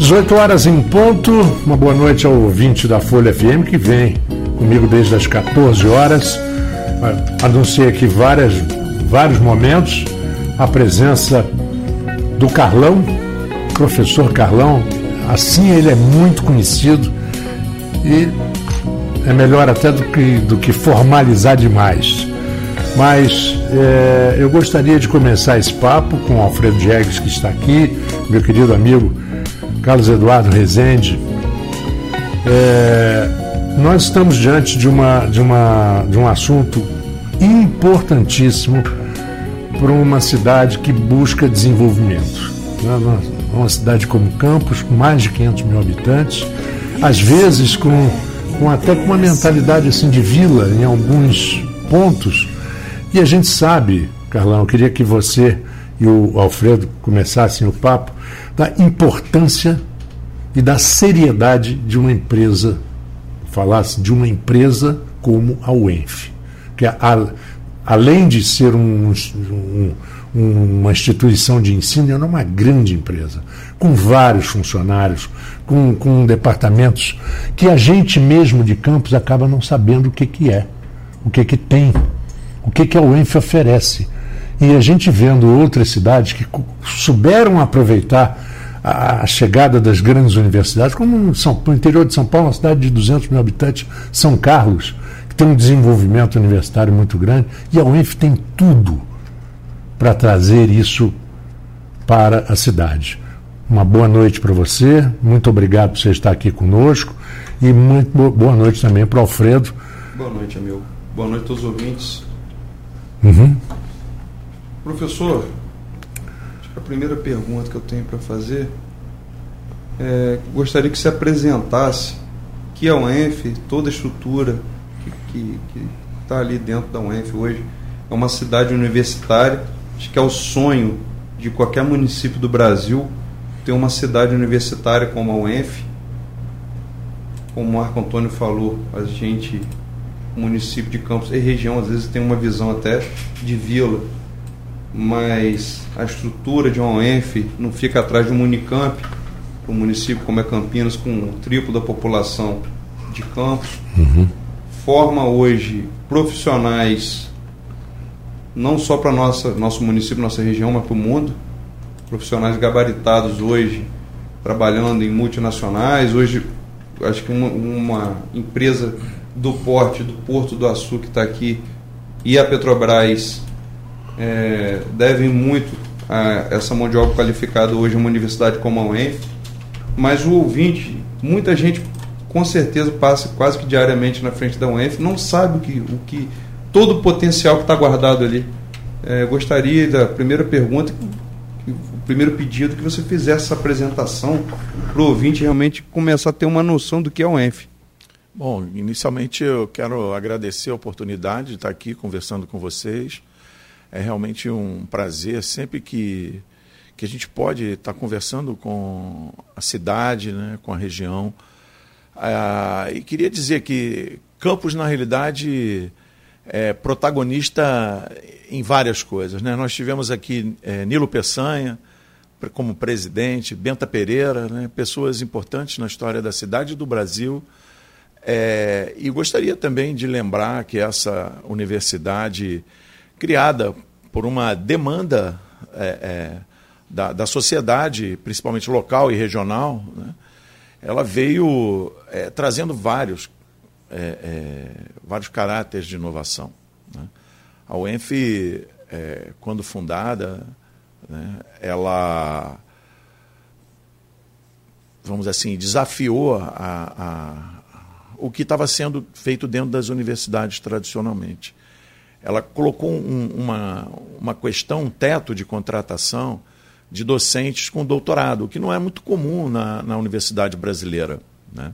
18 horas em ponto. Uma boa noite ao ouvinte da Folha FM que vem comigo desde as 14 horas. Anunciei aqui várias, vários momentos. A presença do Carlão, professor Carlão. Assim ele é muito conhecido e é melhor até do que, do que formalizar demais. Mas é, eu gostaria de começar esse papo com o Alfredo Diegues, que está aqui, meu querido amigo Carlos Eduardo Rezende. É, nós estamos diante de, uma, de, uma, de um assunto importantíssimo para uma cidade que busca desenvolvimento. Né? Uma cidade como Campos, com mais de 500 mil habitantes, às vezes com, com até com uma mentalidade assim de vila em alguns pontos. E a gente sabe, Carlão, eu queria que você e o Alfredo começassem o papo da importância e da seriedade de uma empresa, falasse de uma empresa como a UENF, que a, além de ser um, um, uma instituição de ensino, é uma grande empresa, com vários funcionários, com, com departamentos que a gente mesmo de campos acaba não sabendo o que, que é, o que, que tem, o que, que a UENF oferece. E a gente vendo outras cidades que souberam aproveitar a, chegada das grandes universidades, como São, o interior de São Paulo, uma cidade de 200 mil habitantes, São Carlos, que tem um desenvolvimento universitário muito grande, e a UENF tem tudo para trazer isso para a cidade. Uma boa noite para você, muito obrigado por você estar aqui conosco e muito boa noite também para o Alfredo. Boa noite, amigo. Boa noite a todos os ouvintes. Uhum. Professor, a primeira pergunta que eu tenho para fazer é, gostaria que se apresentasse que a UENF, toda a estrutura que está ali dentro da UENF hoje, é uma cidade universitária, acho que é o sonho de qualquer município do Brasil ter uma cidade universitária como a UENF. Como o Marco Antônio falou, a gente, município de Campos e região, às vezes tem uma visão até de vila mas a estrutura de uma UENF não fica atrás de um Unicamp, um município como é Campinas, com o triplo da população de Campos, uhum. forma hoje profissionais não só para nossa nosso município, nossa região, mas para o mundo, profissionais gabaritados hoje trabalhando em multinacionais, hoje acho que uma, uma empresa do porte do Porto do Açu que está aqui e a Petrobras é, devem muito a essa mão de obra qualificada hoje uma universidade como a UENF, mas o ouvinte, muita gente com certeza passa quase que diariamente na frente da UENF, não sabe o que, o que todo o potencial que está guardado ali. É, gostaria da primeira pergunta, o primeiro pedido que você fizesse essa apresentação para o ouvinte realmente começar a ter uma noção do que é a UENF. Bom, inicialmente eu quero agradecer a oportunidade de estar aqui conversando com vocês é realmente um prazer sempre que, que a gente pode estar conversando com a cidade, né, com a região. Ah, e queria dizer que Campos, na realidade, é protagonista em várias coisas. Né? Nós tivemos aqui é, Nilo Peçanha como presidente, Benta Pereira, né? pessoas importantes na história da cidade e do Brasil. É, e gostaria também de lembrar que essa universidade criada por uma demanda é, é, da, da sociedade, principalmente local e regional, né? ela veio é, trazendo vários, é, é, vários caráteres de inovação. Né? A UENF, é, quando fundada, né, ela, vamos assim, desafiou a, a o que estava sendo feito dentro das universidades tradicionalmente ela colocou um, uma, uma questão, um teto de contratação de docentes com doutorado, o que não é muito comum na, na universidade brasileira. Né?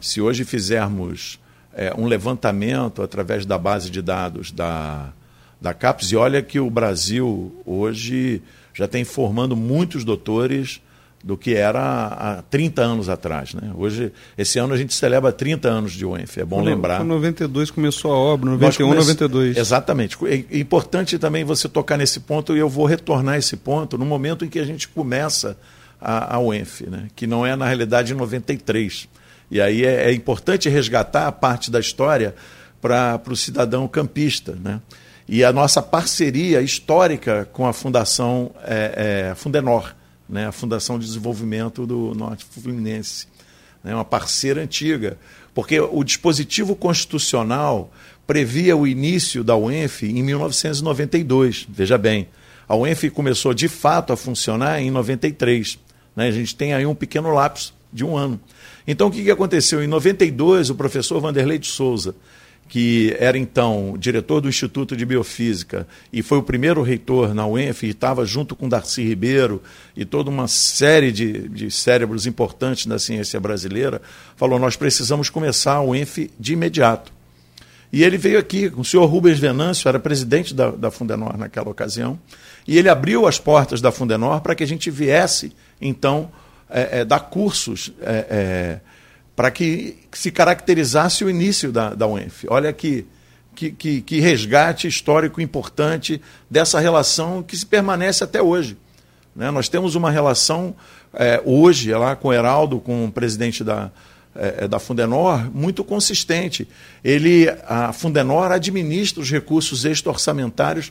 Se hoje fizermos é, um levantamento através da base de dados da, da CAPES, e olha que o Brasil hoje já tem formando muitos doutores do que era há 30 anos atrás. Né? Hoje, esse ano a gente celebra 30 anos de UENF, é bom foi, lembrar. Em 92 começou a obra, 91, come... 92. Exatamente. É importante também você tocar nesse ponto e eu vou retornar a esse ponto no momento em que a gente começa a, a UENF, né? que não é, na realidade, em 93. E aí é, é importante resgatar a parte da história para o cidadão campista. Né? E a nossa parceria histórica com a Fundação é, é, Fundenor, né? a Fundação de Desenvolvimento do Norte Fluminense, né? uma parceira antiga, porque o dispositivo constitucional previa o início da UENF em 1992, veja bem. A UENF começou de fato a funcionar em 93. Né? A gente tem aí um pequeno lapso de um ano. Então, o que, aconteceu? Em 92, o professor Vanderlei de Souza, que era então diretor do Instituto de Biofísica e foi o primeiro reitor na UENF, e estava junto com Darcy Ribeiro e toda uma série de, de cérebros importantes da ciência brasileira, falou: nós precisamos começar a UENF de imediato. E ele veio aqui, o senhor Rubens Venâncio era presidente da, da Fundenor naquela ocasião, e ele abriu as portas da Fundenor para que a gente viesse, então, é, é, dar cursos é, é para que se caracterizasse o início da, da UENF. Olha que, que, que, que resgate histórico importante dessa relação que se permanece até hoje. Né? Nós temos uma relação é, hoje lá com o Heraldo, com o presidente da, é, da Fundenor muito consistente. Ele, a Fundenor administra os recursos extra-orçamentários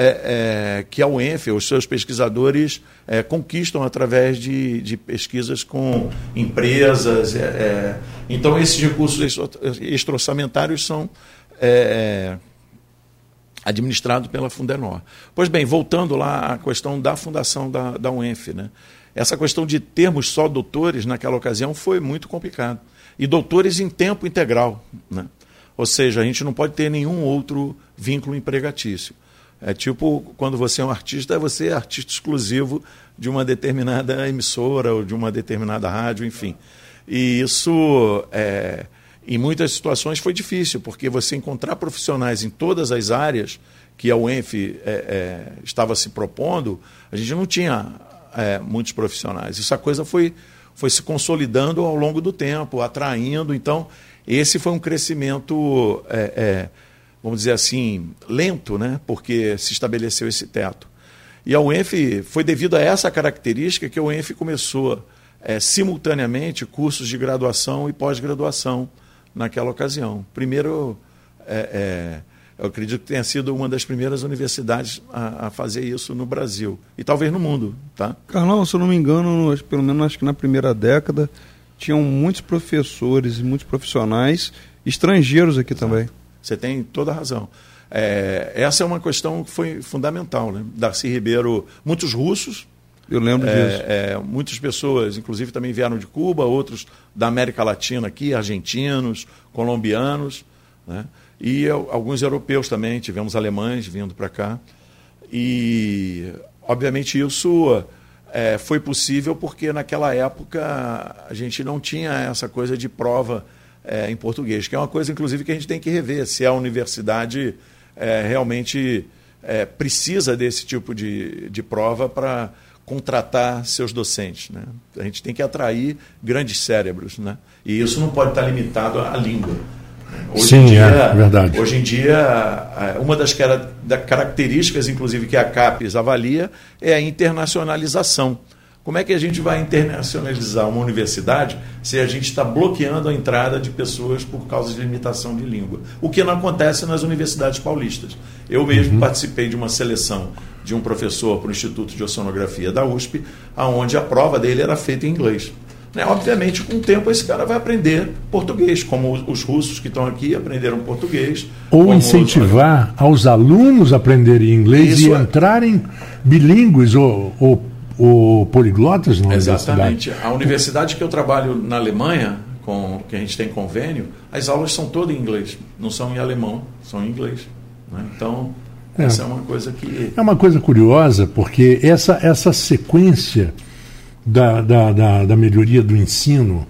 é, é, que a UENF, os seus pesquisadores, é, conquistam através de, de, pesquisas com empresas. É, é. então, esses recursos extra-orçamentários são administrados pela Fundenor. Pois bem, voltando lá à questão da fundação da, da UENF, né? essa questão de termos só doutores naquela ocasião foi muito complicado. E doutores em tempo integral. Né? Ou seja, a gente não pode ter nenhum outro vínculo empregatício. É tipo quando você é um artista, você é artista exclusivo de uma determinada emissora ou de uma determinada rádio, enfim. E isso, é, em muitas situações, foi difícil, porque você encontrar profissionais em todas as áreas que a UENF é, é, estava se propondo, a gente não tinha é, muitos profissionais. Essa coisa foi, foi se consolidando ao longo do tempo, atraindo. Então, esse foi um crescimento, é, é, vamos dizer assim, lento, né? porque se estabeleceu esse teto. E a UENF, foi devido a essa característica que a UENF começou é, simultaneamente cursos de graduação e pós-graduação naquela ocasião. Primeiro, é, é, eu acredito que tenha sido uma das primeiras universidades a, a, fazer isso no Brasil e talvez no mundo, tá? Carlão, se eu não me engano, pelo menos acho que na primeira década tinham muitos professores e muitos profissionais estrangeiros aqui também. Você tem toda a razão. É, essa é uma questão que foi fundamental, né? Darcy Ribeiro, muitos russos. Eu lembro é, disso. É, muitas pessoas, inclusive também vieram de Cuba, outros da América Latina aqui, argentinos, colombianos, né? e alguns europeus também, tivemos alemães vindo para cá. E, obviamente, isso é, foi possível porque naquela época a gente não tinha essa coisa de prova é, em português, que é uma coisa, inclusive, que a gente tem que rever, se a universidade é, realmente é, precisa desse tipo de, de prova para contratar seus docentes. Né? A gente tem que atrair grandes cérebros. Né? E isso não pode estar limitado à língua. Hoje Sim, dia, é verdade. Hoje em dia, uma das características, inclusive, que a CAPES avalia é a internacionalização. Como é que a gente vai internacionalizar uma universidade se a gente está bloqueando a entrada de pessoas por causa de limitação de língua? O que não acontece nas universidades paulistas. Eu mesmo uhum. participei de uma seleção de um professor para o Instituto de Oceanografia da USP, aonde a prova dele era feita em inglês. Né? Obviamente, com o tempo, esse cara vai aprender português, como os russos que estão aqui aprenderam português. Ou incentivar os... aos alunos a aprenderem inglês Isso e é... entrarem bilíngues ou, ou, ou poliglotas na Exatamente. Universidade. A universidade que eu trabalho na Alemanha, com que a gente tem convênio, as aulas são todas em inglês, não são em alemão, são em inglês. Né? Então, é. essa é uma coisa que. É uma coisa curiosa, porque essa, essa sequência da, da, da, da melhoria do ensino,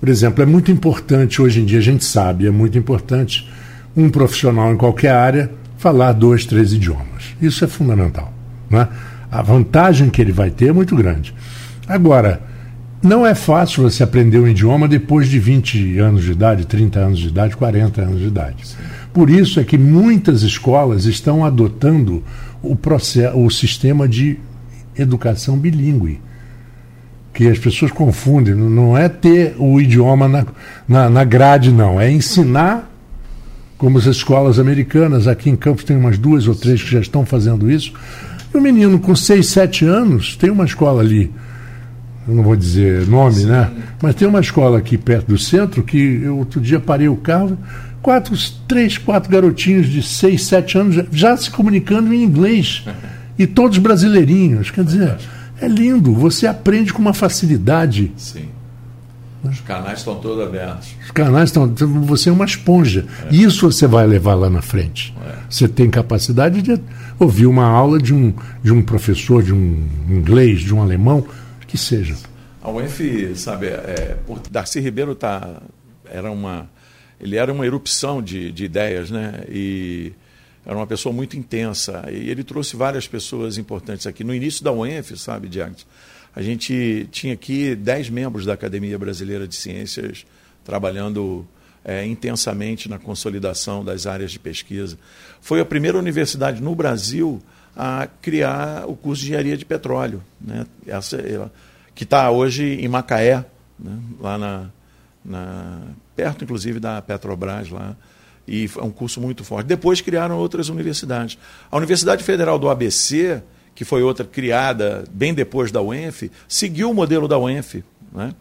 por exemplo, é muito importante, hoje em dia a gente sabe, é muito importante um profissional em qualquer área falar dois, três idiomas. Isso é fundamental. Né? A vantagem que ele vai ter é muito grande. Agora, não é fácil você aprender um idioma depois de 20 anos de idade, 30 anos de idade, 40 anos de idade. Por isso é que muitas escolas estão adotando o, processo, o sistema de educação bilíngue que as pessoas confundem. Não é ter o idioma na, na, na grade, não. É ensinar, como as escolas americanas. Aqui em Campos tem umas duas ou três que já estão fazendo isso. E o menino com 6, 7 anos, tem uma escola ali, eu não vou dizer nome, Sim. né? Mas tem uma escola aqui perto do centro que eu outro dia parei o carro, quatro, três, quatro garotinhos de 6, 7 anos já, se comunicando em inglês. E todos brasileirinhos. Quer dizer, é lindo, você aprende com uma facilidade. Sim. Os canais estão todos abertos. Os canais estão. Você é uma esponja. É. Isso você vai levar lá na frente. É. Você tem capacidade de ouvir uma aula de um, de um professor, de um inglês, de um alemão, que seja. A UENF, sabe, é, Darcy Ribeiro tá, era uma. Ele era uma erupção de, de ideias, né? E era uma pessoa muito intensa. E ele trouxe várias pessoas importantes aqui. No início da UENF, sabe, Diagos? A gente tinha aqui dez membros da Academia Brasileira de Ciências trabalhando é, intensamente na consolidação das áreas de pesquisa. Foi a primeira universidade no Brasil a criar o curso de engenharia de petróleo, né? Essa, que está hoje em Macaé, né? lá na, na, perto inclusive da Petrobras lá e é um curso muito forte. Depois criaram outras universidades. A Universidade Federal do ABC, que foi outra criada bem depois da UENF, seguiu o modelo da UENF, né?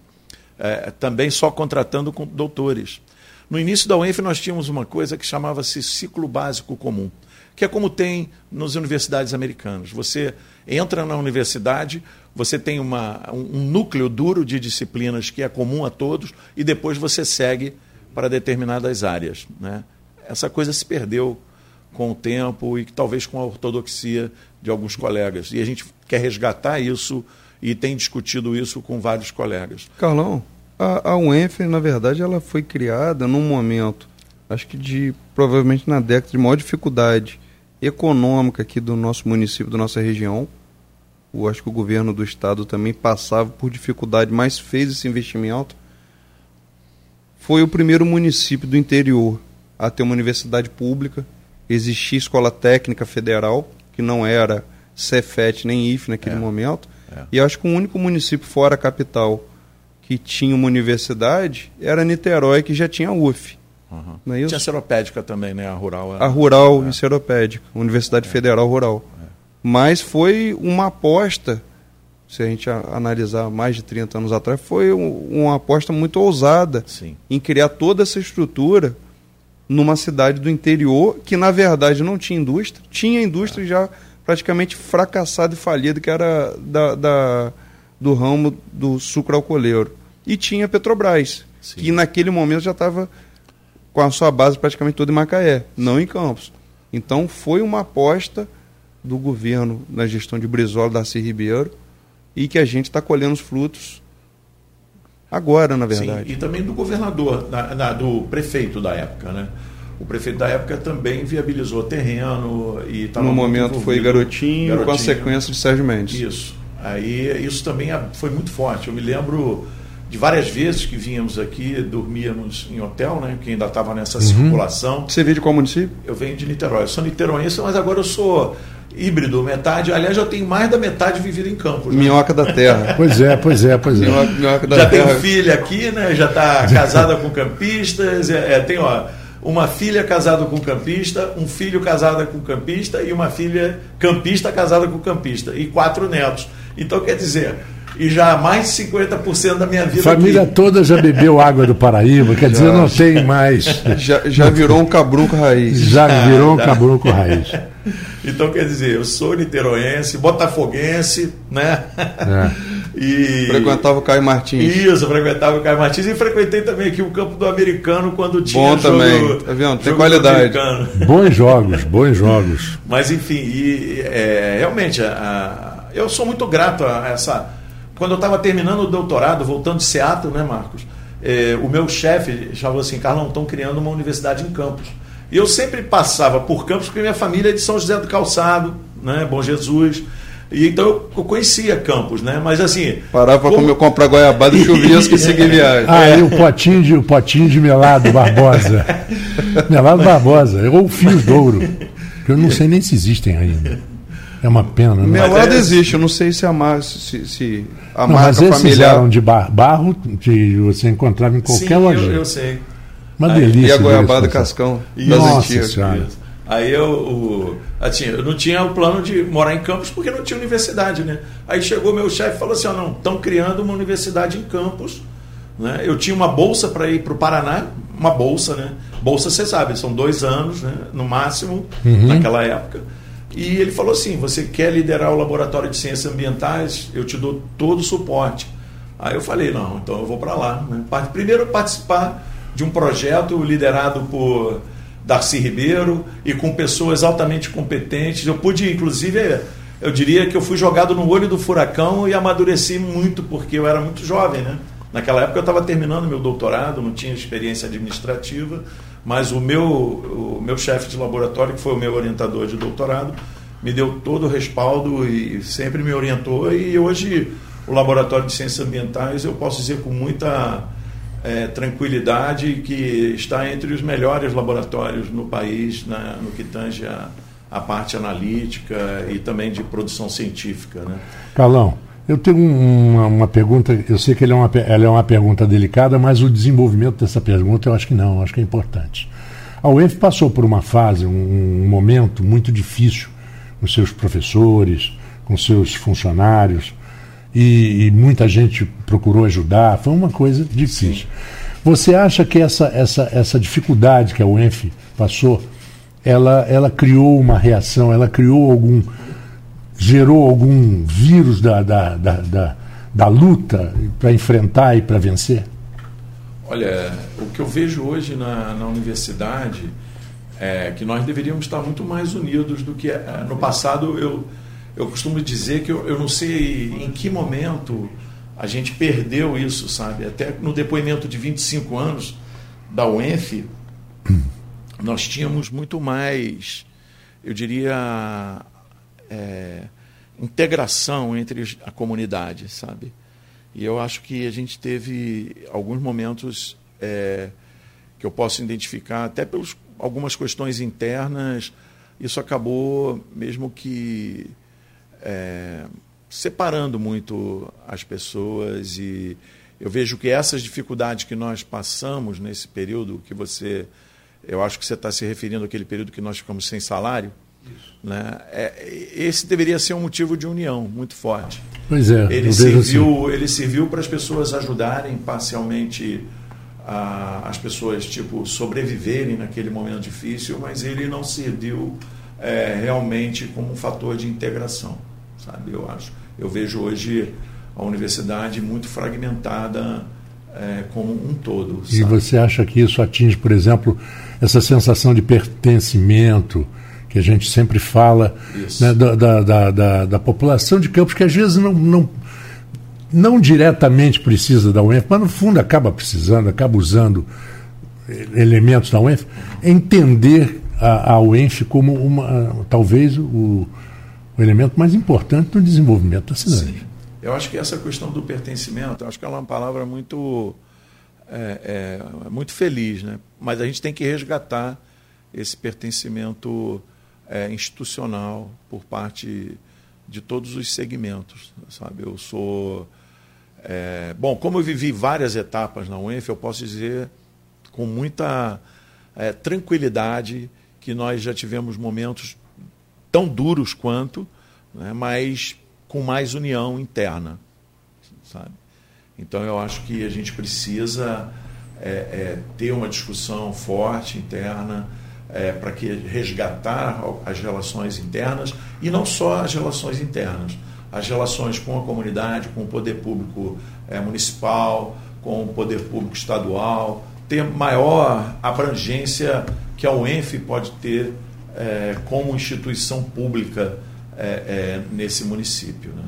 É, também só contratando com doutores. No início da UENF nós tínhamos uma coisa que chamava-se ciclo básico comum, que é como tem nas universidades americanas. Você entra na universidade, você tem uma, um núcleo duro de disciplinas que é comum a todos e depois você segue para determinadas áreas. Né? essa coisa se perdeu com o tempo e talvez com a ortodoxia de alguns colegas. E a gente quer resgatar isso e tem discutido isso com vários colegas. Carlão, a, a UENF, na verdade, ela foi criada num momento, acho que de provavelmente na década de maior dificuldade econômica aqui do nosso município, da nossa região. Eu acho que o governo do estado também passava por dificuldade, mas fez esse investimento. Foi o primeiro município do interior a ter uma universidade pública, existia escola técnica federal, que não era Cefet nem IF naquele é. momento, é. e acho que o único município fora a capital que tinha uma universidade era Niterói, que já tinha UF. Uhum. Não é isso? Tinha Seropédica também, né? A Rural. A Rural é. em Seropédica, Universidade é. Federal Rural. É. Mas foi uma aposta, se a gente analisar mais de 30 anos atrás, foi uma aposta muito ousada Sim. em criar toda essa estrutura numa cidade do interior que na verdade não tinha indústria, tinha indústria já praticamente fracassada e falida, que era da, da do ramo do sucro alcooleiro. E tinha Petrobras, Sim. que naquele momento já estava com a sua base praticamente toda em Macaé, não em Campos. Então foi uma aposta do governo na gestão de Brizola, Darcy Ribeiro, e que a gente está colhendo os frutos agora, na verdade. Sim, e também do governador, na, na, do prefeito da época, né? O prefeito da época também viabilizou terreno e estava No momento foi garotinho, garotinho, consequência de Sérgio Mendes. Isso. Aí isso também foi muito forte. Eu me lembro de várias vezes que vínhamos aqui, dormíamos em hotel, né? Que ainda estava nessa uhum. circulação. Você veio de qual município? Eu venho de Niterói. Eu sou niteroense, mas agora eu sou híbrido, metade. Aliás, já tenho mais da metade vivido em campo. Né? Minhoca da terra. pois é, pois é, pois é. Minhoca, minhoca da já terra. tenho filha aqui, né? Já está casada com campistas. É, é, tem, ó, uma filha casada com campista, um filho casado com campista e uma filha campista casada com campista. E quatro netos. Então, quer dizer, e já mais de 50% da minha vida. A família aqui. toda já bebeu água do Paraíba, quer já, dizer, não tem mais. Já, já virou um cabrunco raiz. Já virou um cabrunco raiz. Então, quer dizer, eu sou niteroense, botafoguense, né? É. E... Frequentava o Caio Martins. Isso, frequentava o Caio Martins e frequentei também aqui o campo do americano quando tinha Bom jogo, também, tá vendo? Tem qualidade. Bons jogos, bons jogos. Mas enfim, e, é, realmente, a, a, eu sou muito grato a essa quando eu estava terminando o doutorado, voltando de Seattle, né, Marcos? É, o meu chefe falou assim: Carlão, estão criando uma universidade em Campos. E eu sempre passava por Campos porque minha família é de São José do Calçado, né, Bom Jesus. E então eu conhecia Campos, né? Mas assim. Parava para como... comprar goiabada e chuvisco e seguir viagem. Ah, e o potinho de, o potinho de melado Barbosa. melado Barbosa, ou fios de ouro. Que eu não sei nem se existem ainda. É uma pena. Né? Melado é... existe, eu não sei se a, mar, se, se a não, marca mas esses familiar... eram de bar, barro que você encontrava em qualquer Sim, loja. Eu, eu sei. Uma Aí, delícia. E a goiabada cascão das Nossa antigas. Senhora. Aí eu, o, assim, eu não tinha o plano de morar em Campos porque não tinha universidade, né? Aí chegou meu chefe e falou assim: oh, não, estão criando uma universidade em Campos. Né? Eu tinha uma bolsa para ir para o Paraná, uma bolsa, né? Bolsa, você sabe, são dois anos, né? no máximo, uhum. naquela época. E ele falou assim: você quer liderar o laboratório de ciências ambientais? Eu te dou todo o suporte. Aí eu falei: não, então eu vou para lá. Né? Primeiro, participar de um projeto liderado por Darcy Ribeiro e com pessoas altamente competentes. Eu pude, inclusive, eu diria que eu fui jogado no olho do furacão e amadureci muito, porque eu era muito jovem, né? Naquela época eu estava terminando meu doutorado, não tinha experiência administrativa, mas o meu, o meu chefe de laboratório, que foi o meu orientador de doutorado, me deu todo o respaldo e sempre me orientou. E hoje o Laboratório de Ciências Ambientais, eu posso dizer com muita é, tranquilidade que está entre os melhores laboratórios no país no que tange a, a, parte analítica e também de produção científica. Né? Carlão, eu tenho uma, uma, pergunta, eu sei que é uma, ela é uma pergunta delicada, mas o desenvolvimento dessa pergunta eu acho que não, eu acho que é importante. A UENF passou por uma fase, um, um momento muito difícil com seus professores, com seus funcionários, e, e, muita gente procurou ajudar, foi uma coisa difícil. Sim. Você acha que essa, essa, essa dificuldade que a UENF passou, ela, ela criou uma reação, ela criou algum. Gerou algum vírus da, da, da, da, da luta para enfrentar e para vencer? Olha, o que eu vejo hoje na, na universidade é que nós deveríamos estar muito mais unidos do que é, no passado eu eu costumo dizer que eu, eu não sei em que momento a gente perdeu isso, sabe? Até no depoimento de 25 anos da UENF, nós tínhamos muito mais, eu diria, é, integração entre a comunidade, sabe? E eu acho que a gente teve alguns momentos é, que eu posso identificar, até pelas algumas questões internas, isso acabou mesmo que é, separando muito as pessoas e eu vejo que essas dificuldades que nós passamos nesse período que você eu acho que você está se referindo àquele período que nós ficamos sem salário né é, esse deveria ser um motivo de união muito forte pois é ele serviu assim. ele serviu para as pessoas ajudarem parcialmente a, as pessoas tipo sobreviverem naquele momento difícil mas ele não serviu é, realmente como um fator de integração sabe? Eu acho. Eu vejo hoje a universidade muito fragmentada é, como um todo. Sabe? E você acha que isso atinge, por exemplo, essa sensação de pertencimento que a gente sempre fala né, da, da, da, da, população de Campos, que às vezes não, não, não diretamente precisa da UENF, mas no fundo acaba precisando, acaba usando elementos da UENF, entender a, a UENF como uma, talvez o, o elemento mais importante no desenvolvimento da cidade. Sim. Eu acho que essa questão do pertencimento, acho que ela é uma palavra muito, é, é, muito feliz, né? mas a gente tem que resgatar esse pertencimento é, institucional por parte de todos os segmentos. Sabe? Eu sou. É, bom, como eu vivi várias etapas na UENF, eu posso dizer com muita é, tranquilidade que nós já tivemos momentos tão duros quanto, né, mas com mais união interna, sabe? Então eu acho que a gente precisa é, é, ter uma discussão forte interna é, para que resgatar as relações internas e não só as relações internas, as relações com a comunidade, com o poder público é, municipal, com o poder público estadual, ter maior abrangência que a UENF pode ter é, como instituição pública é, é, nesse município. Né?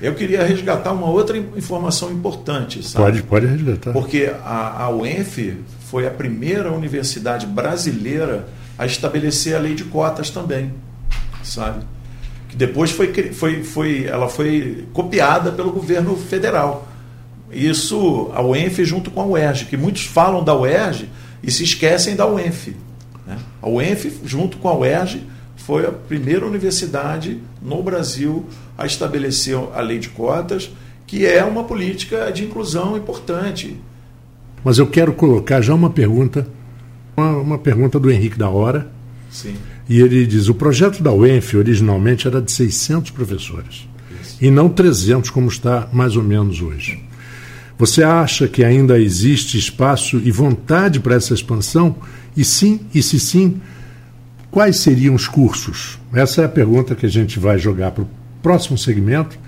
Eu queria resgatar uma outra informação importante. Sabe? Pode, pode resgatar. Porque a, a UENF foi a primeira universidade brasileira a estabelecer a lei de cotas também, sabe? Que depois foi, foi, foi, ela foi copiada pelo governo federal. Isso, a UENF junto com a UERJ, que muitos falam da UERJ e se esquecem da UENF. Né? A UENF, junto com a UERJ, foi a primeira universidade no Brasil a estabelecer a lei de cotas, que é uma política de inclusão importante. Mas eu quero colocar já uma pergunta, uma, uma pergunta do Henrique da Hora. Sim. E ele diz: o projeto da UENF originalmente era de 600 professores, Isso. e não 300, como está mais ou menos hoje. Você acha que ainda existe espaço e vontade para essa expansão? E sim, e se sim, Quais seriam os cursos? Essa é a pergunta que a gente vai jogar para o próximo segmento.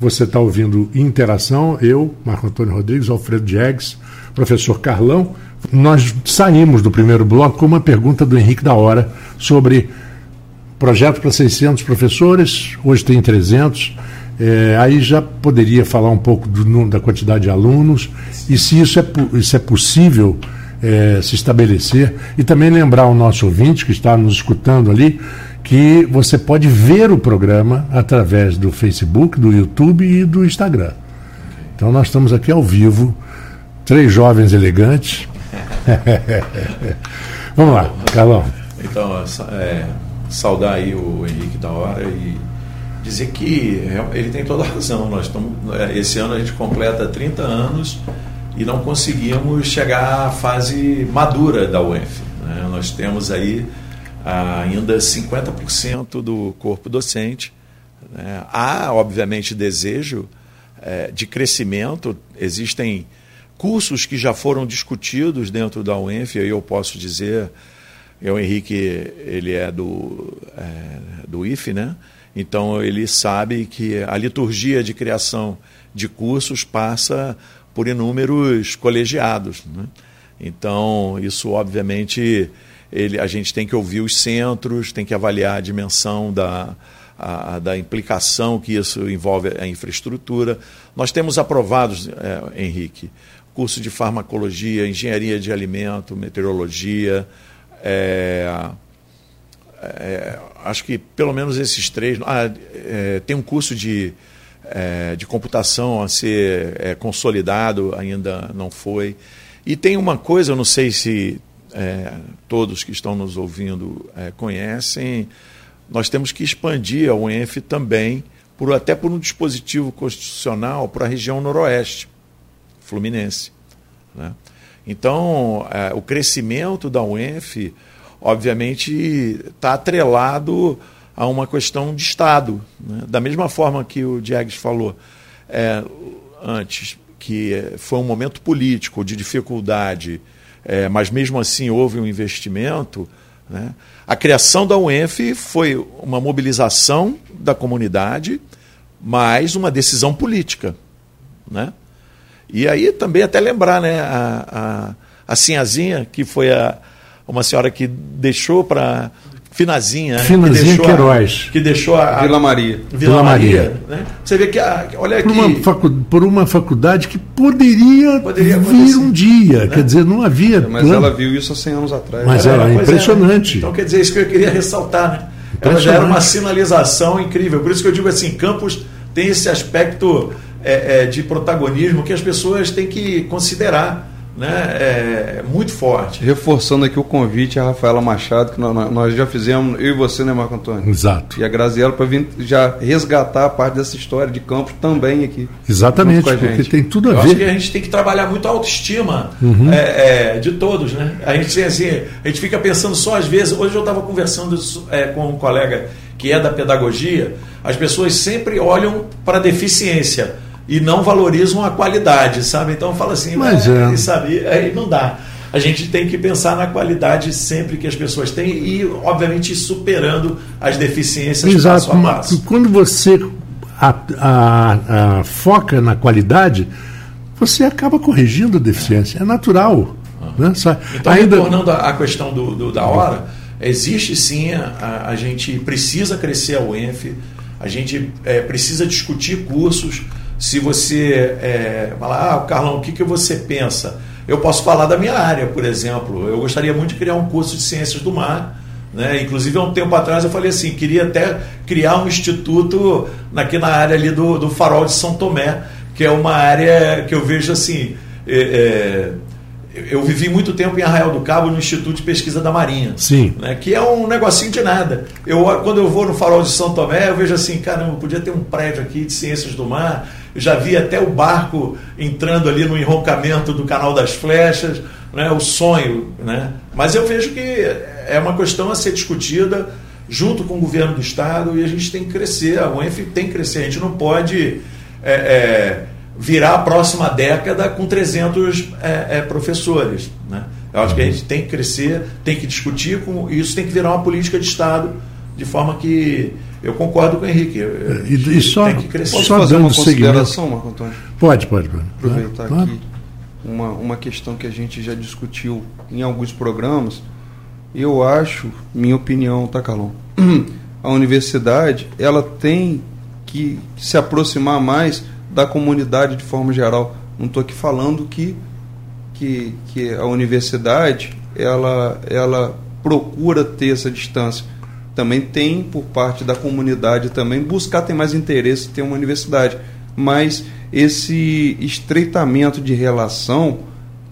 Você está ouvindo Interação, eu, Marco Antônio Rodrigues, Alfredo Diegues, professor Carlão. Nós saímos do primeiro bloco com uma pergunta do Henrique da Hora sobre projeto para 600 professores, hoje tem 300. É, aí já poderia falar um pouco do, da quantidade de alunos e se isso é, isso é possível é, se estabelecer. E também lembrar ao nosso ouvinte que está nos escutando ali que você pode ver o programa através do Facebook, do YouTube e do Instagram. Então nós estamos aqui ao vivo, três jovens elegantes. Vamos lá, Carlão. Então, é, saudar aí o Henrique da hora e dizer que ele tem toda a razão. Nós estamos, é, esse ano a gente completa 30 anos e não conseguimos chegar à fase madura da UENF. Né? Nós temos aí ah, ainda 50% do corpo docente. Né? Há, obviamente, desejo eh, de crescimento, existem cursos que já foram discutidos dentro da UENF, aí eu posso dizer, eu, Henrique, ele é do, é, do IFE, né? então ele sabe que a liturgia de criação de cursos passa por inúmeros colegiados. Né? Então, isso obviamente ele, a gente tem que ouvir os centros, tem que avaliar a dimensão da, a, da implicação que isso envolve a infraestrutura. Nós temos aprovados, é, Henrique, curso de farmacologia, engenharia de alimento, meteorologia. É, é, acho que pelo menos esses três. Ah, é, tem um curso de é, de computação a ser é, consolidado, ainda não foi. E tem uma coisa, eu não sei se é, todos que estão nos ouvindo conhecem, nós temos que expandir a UENF também, por, até por um dispositivo constitucional para a região noroeste fluminense. Né? Então, é, o crescimento da UENF, obviamente, está atrelado a uma questão de Estado. Né? Da mesma forma que o Diegues falou é, antes, que foi um momento político de dificuldade, é, mas mesmo assim houve um investimento. Né? A criação da UENF foi uma mobilização da comunidade, mais uma decisão política. Né? E aí também até lembrar né, a, a, a Sinhazinha, que foi a, uma senhora que deixou para Finazinha, né? Finazinha que Queiroz. A, que deixou a, Vila Maria. Vila, Vila Maria. Maria. Né? Você vê que, a, olha aqui. Por uma, facu, por uma faculdade que poderia, poderia vir um dia. Né? Quer dizer, não havia. É, mas plano. ela viu isso há 100 anos atrás. Mas era, era é, impressionante. É, então, quer dizer, isso que eu queria ressaltar. Né? Ela já era uma sinalização incrível. Por isso que eu digo assim: Campos tem esse aspecto é, é, de protagonismo que as pessoas têm que considerar né, é, muito forte. Reforçando aqui o convite a Rafaela Machado, que nós, nós, já fizemos, eu e você, né, Marco Antônio? Exato. E a Graziela para vir já resgatar a parte dessa história de campos também aqui. Exatamente, porque tem tudo a eu ver. Acho que a gente tem que trabalhar muito a autoestima uhum. é, é, de todos, né? A gente assim, a gente fica pensando só às vezes. Hoje eu estava conversando é, com um colega que é da pedagogia, as pessoas sempre olham para a deficiência e não valorizam a qualidade, sabe? Então fala assim, mas é. sabe, aí não dá. A gente tem que pensar na qualidade sempre que as pessoas têm e, obviamente, superando as deficiências Exato. passo a passo. Quando você a, a, a, foca na qualidade, você acaba corrigindo a deficiência. É natural. Né? Então, Ainda... retornando à questão do, do, da hora, existe sim, a, a gente precisa crescer a UENF, a gente é, precisa discutir cursos, se você é, falar, ah, Carlão, o que, que você pensa? Eu posso falar da minha área, por exemplo. Eu gostaria muito de criar um curso de ciências do mar. Né? Inclusive, há um tempo atrás eu falei assim, queria até criar um instituto aqui na área ali do, do Farol de São Tomé, que é uma área que eu vejo assim, é, é, eu vivi muito tempo em Arraial do Cabo no Instituto de Pesquisa da Marinha. Sim. Né, que é um negocinho de nada. Eu, quando eu vou no Farol de São Tomé, eu vejo assim, caramba, podia ter um prédio aqui de ciências do mar. Eu já vi até o barco entrando ali no enroncamento do Canal das Flechas, né, o sonho. Né? Mas eu vejo que é uma questão a ser discutida junto com o governo do Estado e a gente tem que crescer, a UENF tem que crescer, a gente não pode é, é, virar a próxima década com 300 é, é, professores. Né? Eu acho que a gente tem que crescer, tem que discutir, com, e isso tem que virar uma política de Estado, de forma que eu concordo com o Henrique. E, e só, tem que crescer. Posso só fazer uma consideração, Marco Antônio? Pode, pode. pode. Aproveitar claro. aqui uma, uma questão que a gente já discutiu em alguns programas. Eu acho, minha opinião, tá, Carlão? A universidade ela tem que se aproximar mais da comunidade de forma geral. Não estou aqui falando que, que, que a universidade ela, ela procura ter essa distância. Também tem por parte da comunidade também buscar ter mais interesse ter uma universidade. Mas esse estreitamento de relação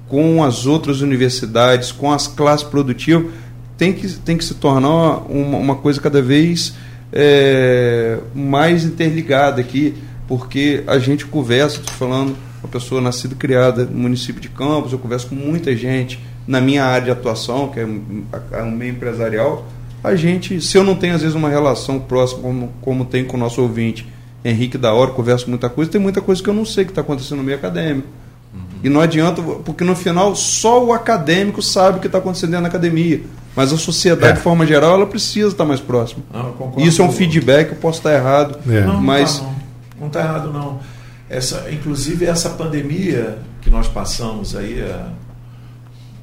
com as outras universidades, com as classes produtivas, tem que, tem que se tornar uma, uma coisa cada vez é, mais interligada aqui porque a gente conversa, estou falando, uma pessoa nascida e criada no município de Campos, eu converso com muita gente na minha área de atuação, que é um meio empresarial, a gente, se eu não tenho às vezes uma relação próxima como, como tem com o nosso ouvinte, Henrique da hora, converso muita coisa, tem muita coisa que eu não sei que está acontecendo no meio acadêmico. Uhum. E não adianta, porque no final só o acadêmico sabe o que está acontecendo dentro da academia. Mas a sociedade, é. de forma geral, ela precisa estar mais próxima. Ah, Isso é um feedback, eu posso estar errado, é. não, mas não, não está errado, não. Essa, inclusive, essa pandemia que nós passamos aí é,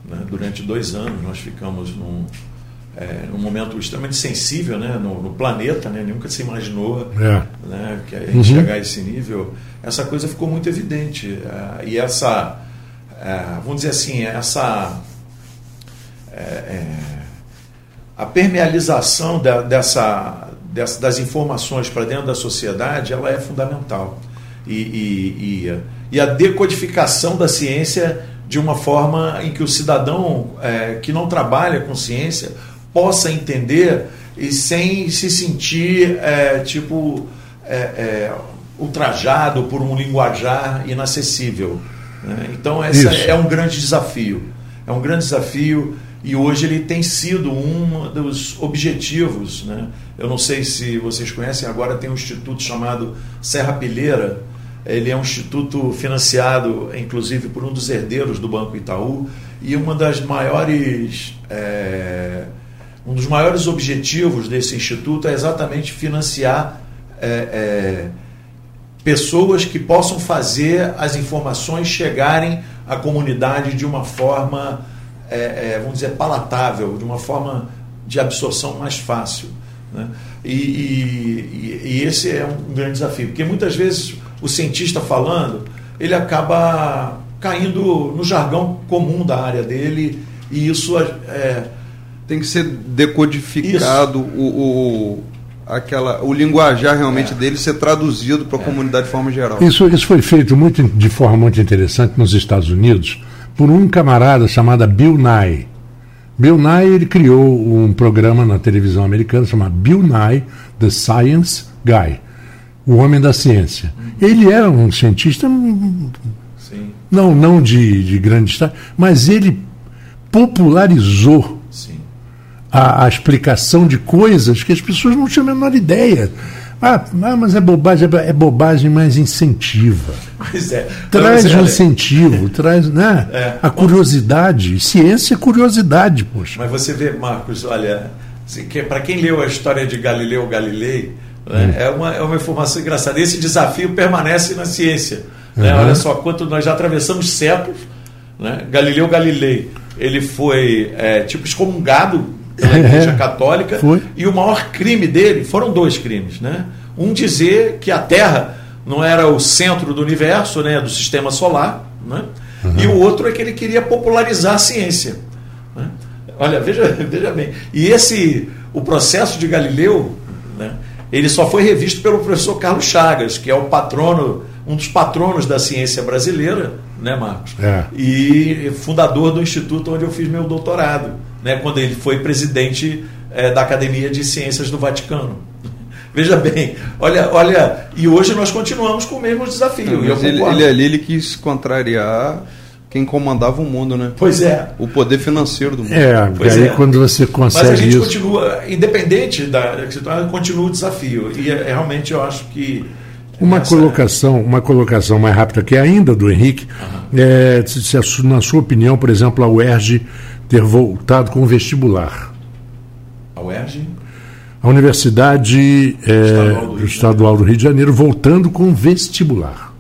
né, durante dois anos, nós ficamos num, é, momento extremamente sensível né, no, no planeta, né, nunca se imaginou é. né, que a gente uhum. chegar a esse nível. Essa coisa ficou muito evidente. É, e essa, vamos dizer assim, essa. A permealização da, dessa, das informações para dentro da sociedade, ela é fundamental. E, e, e, e, a decodificação da ciência de uma forma em que o cidadão é, que não trabalha com ciência possa entender e sem se sentir é, tipo é, é ultrajado por um linguajar inacessível. Né? Então, esse é um grande desafio. É um grande desafio e hoje ele tem sido um dos objetivos. Né? Eu não sei se vocês conhecem, agora tem um instituto chamado Serra Pilheira. Ele é um instituto financiado, inclusive, por um dos herdeiros do Banco Itaú. E uma das maiores. É, um dos maiores objetivos desse instituto é exatamente financiar é, é, pessoas que possam fazer as informações chegarem à comunidade de uma forma é, é, vamos dizer, palatável, de uma forma de absorção mais fácil. Né? E, e, e, esse é um grande desafio, porque muitas vezes o cientista falando, ele acaba caindo no jargão comum da área dele, e isso é, tem que ser decodificado o, o, aquela, o linguajar realmente é. dele ser traduzido para a é. comunidade de forma geral. Isso, isso foi feito muito, de forma muito interessante nos Estados Unidos por um camarada chamado Bill Nye. Bill Nye ele criou um programa na televisão americana chamado Bill Nye, The Science Guy, o homem da ciência. Ele era um cientista, Sim. não, não de, de grande estado, mas ele popularizou a, a explicação de coisas que as pessoas não tinham a menor ideia. Ah, ah, mas é bobagem, é bobagem, mas incentiva. Mas é. Traz um incentivo, traz né, é. a curiosidade. Ciência é curiosidade, poxa. Mas você vê, Marcos, olha, para quem leu a história de Galileu Galilei, né, hum. é, uma, é uma informação engraçada. Esse desafio permanece na ciência. Né? Uhum. Olha só, quanto nós já atravessamos séculos, né? Galileu Galilei, ele foi é, tipo excomungado pela Igreja é, Católica. Foi. E o maior crime dele foram dois crimes, né? Um dizer que a Terra não era o centro do universo, né, do sistema solar, né? Uhum. E o outro é que ele queria popularizar a ciência. Né? Olha, veja, veja bem. E esse, o processo de Galileu, né, ele só foi revisto pelo professor Carlos Chagas, que é o patrono, um dos patronos da ciência brasileira, né, Marcos? É. E fundador do instituto onde eu fiz meu doutorado, né, quando ele foi presidente é, da Academia de Ciências do Vaticano. Veja bem, olha, olha, e hoje nós continuamos com o mesmo desafio. Mas ele, ele ali ele quis contrariar quem comandava o mundo, né? Pois é. O poder financeiro do mundo. É, Pois aí é. quando você consegue Mas a gente isso. continua, independente da situação, continua o desafio. E é, realmente eu acho que. Uma essa- colocação, uma colocação mais rápida que ainda do Henrique, é, se- se na sua opinião, por exemplo, a UERJ ter voltado com o vestibular. A UERJ? A Universidade é, Estadual do Rio de Estadual do Rio de Janeiro voltando com vestibular.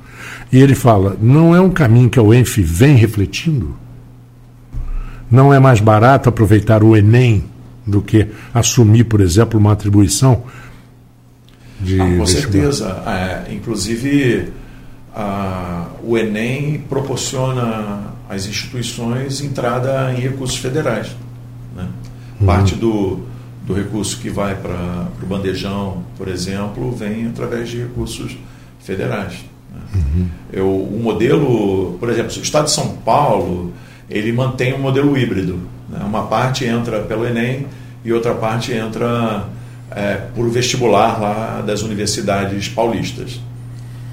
E ele fala: não é um caminho que a UENF vem refletindo? Não é mais barato aproveitar o Enem do que assumir, por exemplo, uma atribuição de Ah, com certeza. É, inclusive, a- o Enem proporciona às instituições entrada em recursos federais. né? Parte do, do recurso que vai para o bandejão, por exemplo, vem através de recursos federais. né? Eu, o modelo, por exemplo, o Estado de São Paulo, ele mantém um modelo híbrido. né? Uma parte entra pelo Enem e outra parte entra é, por vestibular lá das universidades paulistas.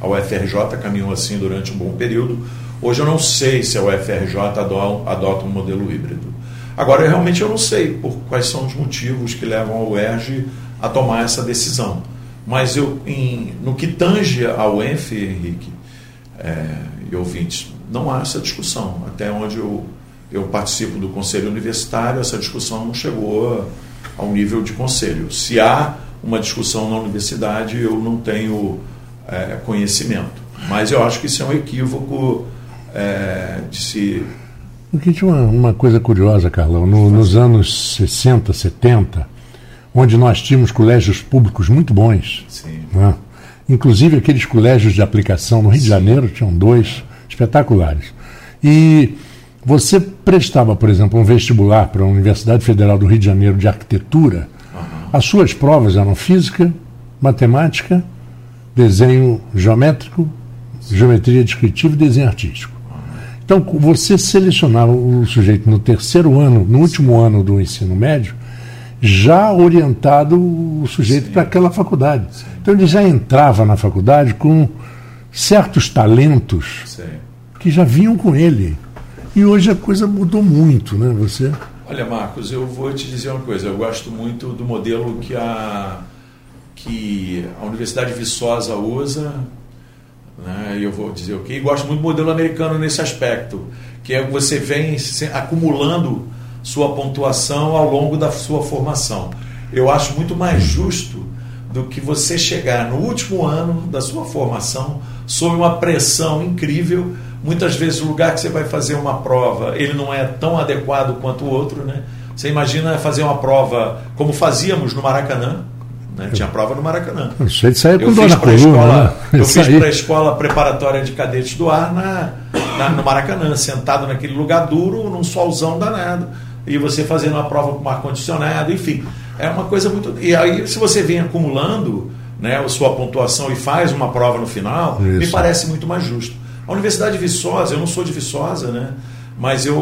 A UFRJ caminhou assim durante um bom período. Hoje eu não sei se a UFRJ ado- adota um modelo híbrido. Agora, eu realmente eu não sei por quais são os motivos que levam a UERJ a tomar essa decisão. Mas eu, em- no que tange ao UENF, Henrique é, e ouvintes, não há essa discussão. Até onde eu, eu participo do conselho universitário, essa discussão não chegou ao nível de conselho. Se há uma discussão na universidade, eu não tenho é, conhecimento. Mas eu acho que isso é um equívoco é, de se. Porque tinha uma, uma coisa curiosa, Carlão, no- nos anos 60, 70, onde nós tínhamos colégios públicos muito bons, Sim. né? inclusive aqueles colégios de aplicação no Rio de Janeiro, tinham dois espetaculares. E você prestava, por exemplo, um vestibular para a Universidade Federal do Rio de Janeiro de Arquitetura, as suas provas eram física, matemática, desenho geométrico, geometria descritiva e desenho artístico. Então, você selecionava o sujeito no terceiro ano, no último ano do ensino médio, já orientado o sujeito para aquela faculdade. Então, ele já entrava na faculdade com certos talentos Sim. que já vinham com ele. E hoje a coisa mudou muito, né? Você. Olha, Marcos, eu vou te dizer uma coisa. Eu gosto muito do modelo que a, que a Universidade Viçosa usa. Né? E eu vou dizer o quê? E gosto muito do modelo americano nesse aspecto, que é que você vem acumulando sua pontuação ao longo da sua formação. Eu acho muito mais justo do que você chegar no último ano da sua formação sob uma pressão incrível. Muitas vezes o lugar que você vai fazer uma prova, ele não é tão adequado quanto o outro, né? Você imagina fazer uma prova como fazíamos no Maracanã, né? Tinha prova no Maracanã. Sujeito saía com Eu dor na para a coluna, escola, eu Isso fiz para a escola preparatória de cadetes do ar na, na- no Maracanã, sentado naquele lugar duro, num solzão danado, e você fazendo uma prova com ar condicionado, enfim, é uma coisa muito. E aí, se você vem acumulando, né, a sua pontuação e faz uma prova no final, me Isso. parece muito mais justo. A Universidade de Viçosa, eu não sou de Viçosa, né? Mas eu,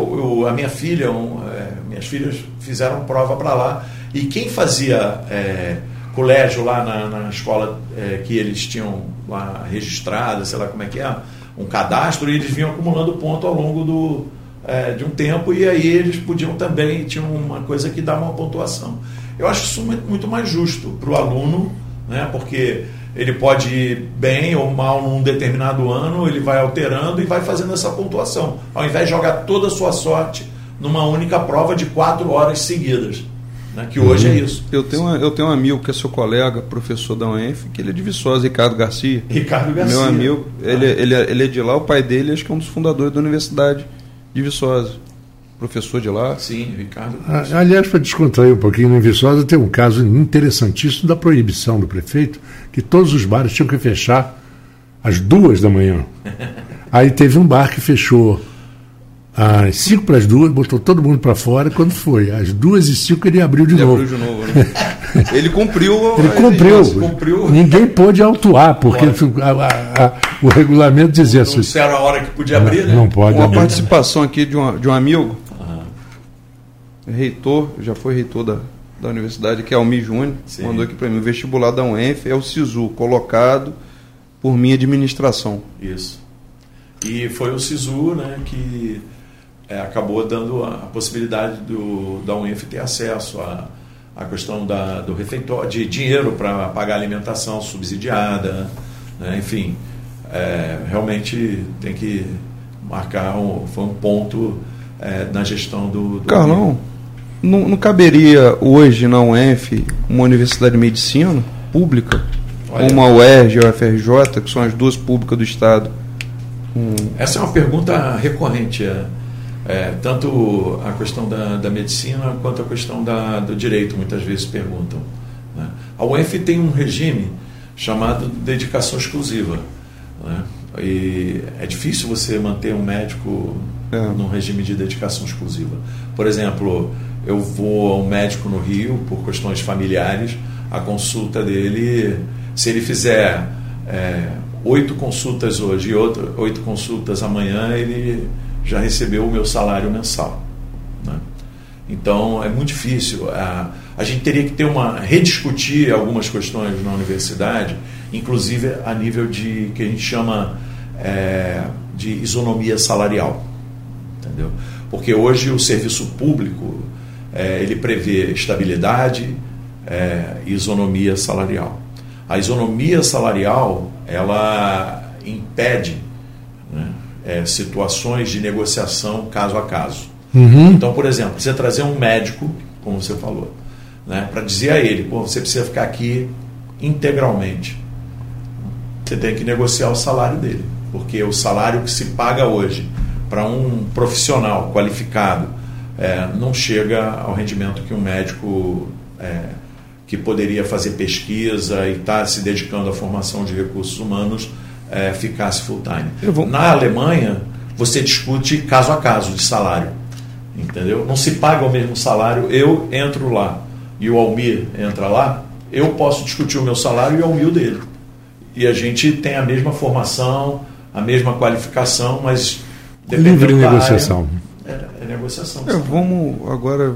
eu- a minha filha, um, é, minhas filhas fizeram prova para lá. E quem fazia é, colégio lá na, na escola é, que eles tinham lá registrada, sei lá como é que é, um cadastro, e eles vinham acumulando ponto ao longo do, é, de um tempo, e aí eles podiam também, tinham uma coisa que dava uma pontuação. Eu acho isso muito, muito mais justo para o aluno, né? porque ele pode ir bem ou mal num determinado ano, ele vai alterando e vai fazendo essa pontuação, ao invés de jogar toda a sua sorte numa única prova de quatro horas seguidas, né? que hoje é isso. Eu tenho, uma- eu tenho um amigo que é seu colega, professor da UENF, que ele é de Viçosa, Ricardo Garcia. Ricardo Garcia. Meu amigo, ele, ele, é- ele é de lá, o pai dele acho que é um dos fundadores da Universidade de Viçosa. Professor de lá. Sim, Ricardo. Ah, Aliás, para descontrair um pouquinho, no Viçosa tem um caso interessantíssimo da proibição do prefeito, que todos os bares tinham que fechar às duas da manhã. Aí teve um bar que fechou às 5 para as duas, botou todo mundo para fora. Quando foi? Às duas e cinco ele abriu de ele novo. Abriu de novo né? ele cumpriu. Ele cumpriu. cumpriu. Ninguém pôde autuar, porque a, a, a, o regulamento dizia assim. Não disseram a hora que podia abrir, né? Não pode Uma abrir. participação aqui de, uma, de um amigo, reitor, já foi reitor da, da universidade, que é Almi Júnior, mandou aqui para mim. O vestibular da UENF é o SISU, colocado por minha administração. Isso. E foi o SISU né, que é, acabou dando a, possibilidade do, da UENF ter acesso à, à questão da, do refeitório, de dinheiro para pagar alimentação subsidiada, né, enfim. É, realmente tem que marcar, um, foi um ponto é, na gestão do. do Carlão, não, não, caberia hoje na UENF uma universidade de medicina pública? Olha, uma UERJ e a UFRJ, que são as duas públicas do Estado? Hum. Essa é uma pergunta recorrente. É é, tanto a questão da, da, medicina quanto a questão da, do direito, muitas vezes perguntam. Né? A UF tem um regime chamado dedicação exclusiva. Né? E é difícil você manter um médico é. num regime de dedicação exclusiva. Por exemplo, eu vou a um médico no Rio por questões familiares, a consulta dele, se ele fizer é, oito consultas hoje e outra, oito consultas amanhã, ele já recebeu o meu salário mensal. Né? Então é muito difícil. A, a gente teria que ter uma rediscutir algumas questões na universidade, inclusive a nível de que a gente chama é, de isonomia salarial, entendeu? Porque hoje o serviço público é, ele prevê estabilidade é, e isonomia salarial. A isonomia salarial ela impede né, é, situações de negociação caso a caso. Uhum. Então, por exemplo, você trazer um médico, como você falou, né, para dizer a ele, Pô, você precisa ficar aqui integralmente. Você tem que negociar o salário dele, porque o salário que se paga hoje para um profissional qualificado é, não chega ao rendimento que um médico é, que poderia fazer pesquisa e estar tá se dedicando à formação de recursos humanos é, ficasse full time. Vou... Na Alemanha, você discute caso a caso de salário. Entendeu? Não se paga o mesmo salário, eu entro lá e o Almir entra lá, eu posso discutir o meu salário e o Almir dele. E a gente tem a mesma formação, a mesma qualificação, mas livre negociação. Área, é, é, negociação. É, vamos agora